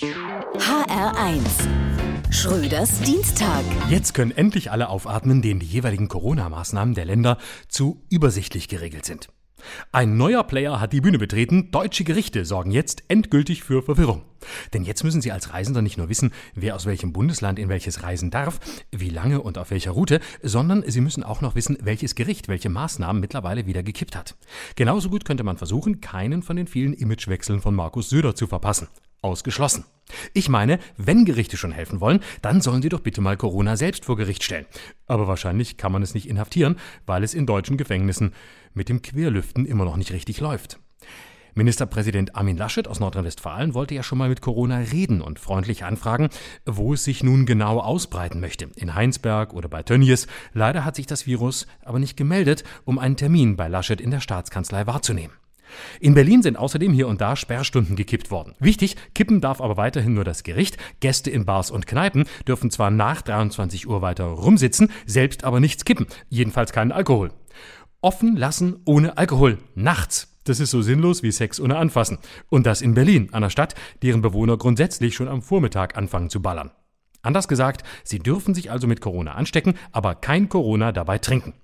HR1 Schröders Dienstag. Jetzt können endlich alle aufatmen, denen die jeweiligen Corona-Maßnahmen der Länder zu übersichtlich geregelt sind. Ein neuer Player hat die Bühne betreten. Deutsche Gerichte sorgen jetzt endgültig für Verwirrung. Denn jetzt müssen Sie als Reisender nicht nur wissen, wer aus welchem Bundesland in welches reisen darf, wie lange und auf welcher Route, sondern Sie müssen auch noch wissen, welches Gericht welche Maßnahmen mittlerweile wieder gekippt hat. Genauso gut könnte man versuchen, keinen von den vielen Imagewechseln von Markus Söder zu verpassen. Ausgeschlossen. Ich meine, wenn Gerichte schon helfen wollen, dann sollen sie doch bitte mal Corona selbst vor Gericht stellen. Aber wahrscheinlich kann man es nicht inhaftieren, weil es in deutschen Gefängnissen mit dem Querlüften immer noch nicht richtig läuft. Ministerpräsident Armin Laschet aus Nordrhein-Westfalen wollte ja schon mal mit Corona reden und freundlich anfragen, wo es sich nun genau ausbreiten möchte. In Heinsberg oder bei Tönnies. Leider hat sich das Virus aber nicht gemeldet, um einen Termin bei Laschet in der Staatskanzlei wahrzunehmen. In Berlin sind außerdem hier und da Sperrstunden gekippt worden. Wichtig, kippen darf aber weiterhin nur das Gericht. Gäste in Bars und Kneipen dürfen zwar nach 23 Uhr weiter rumsitzen, selbst aber nichts kippen. Jedenfalls keinen Alkohol. Offen lassen ohne Alkohol. Nachts. Das ist so sinnlos wie Sex ohne Anfassen. Und das in Berlin, einer Stadt, deren Bewohner grundsätzlich schon am Vormittag anfangen zu ballern. Anders gesagt, Sie dürfen sich also mit Corona anstecken, aber kein Corona dabei trinken.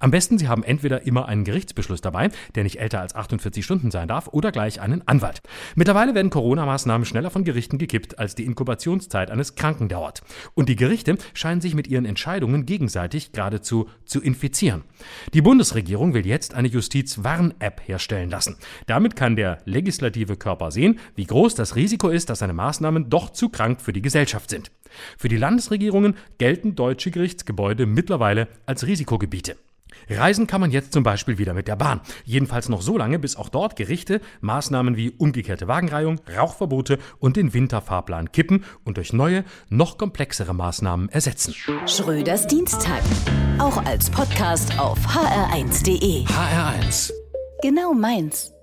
Am besten, Sie haben entweder immer einen Gerichtsbeschluss dabei, der nicht älter als 48 Stunden sein darf, oder gleich einen Anwalt. Mittlerweile werden Corona-Maßnahmen schneller von Gerichten gekippt, als die Inkubationszeit eines Kranken dauert. Und die Gerichte scheinen sich mit ihren Entscheidungen gegenseitig geradezu zu infizieren. Die Bundesregierung will jetzt eine Justiz-Warn-App herstellen lassen. Damit kann der legislative Körper sehen, wie groß das Risiko ist, dass seine Maßnahmen doch zu krank für die Gesellschaft sind. Für die Landesregierungen gelten deutsche Gerichtsgebäude mittlerweile als Risikogebiete. Reisen kann man jetzt zum Beispiel wieder mit der Bahn. Jedenfalls noch so lange, bis auch dort Gerichte Maßnahmen wie umgekehrte Wagenreihung, Rauchverbote und den Winterfahrplan kippen und durch neue, noch komplexere Maßnahmen ersetzen. Schröders Dienstag. Auch als Podcast auf hr1.de. HR1. Genau meins.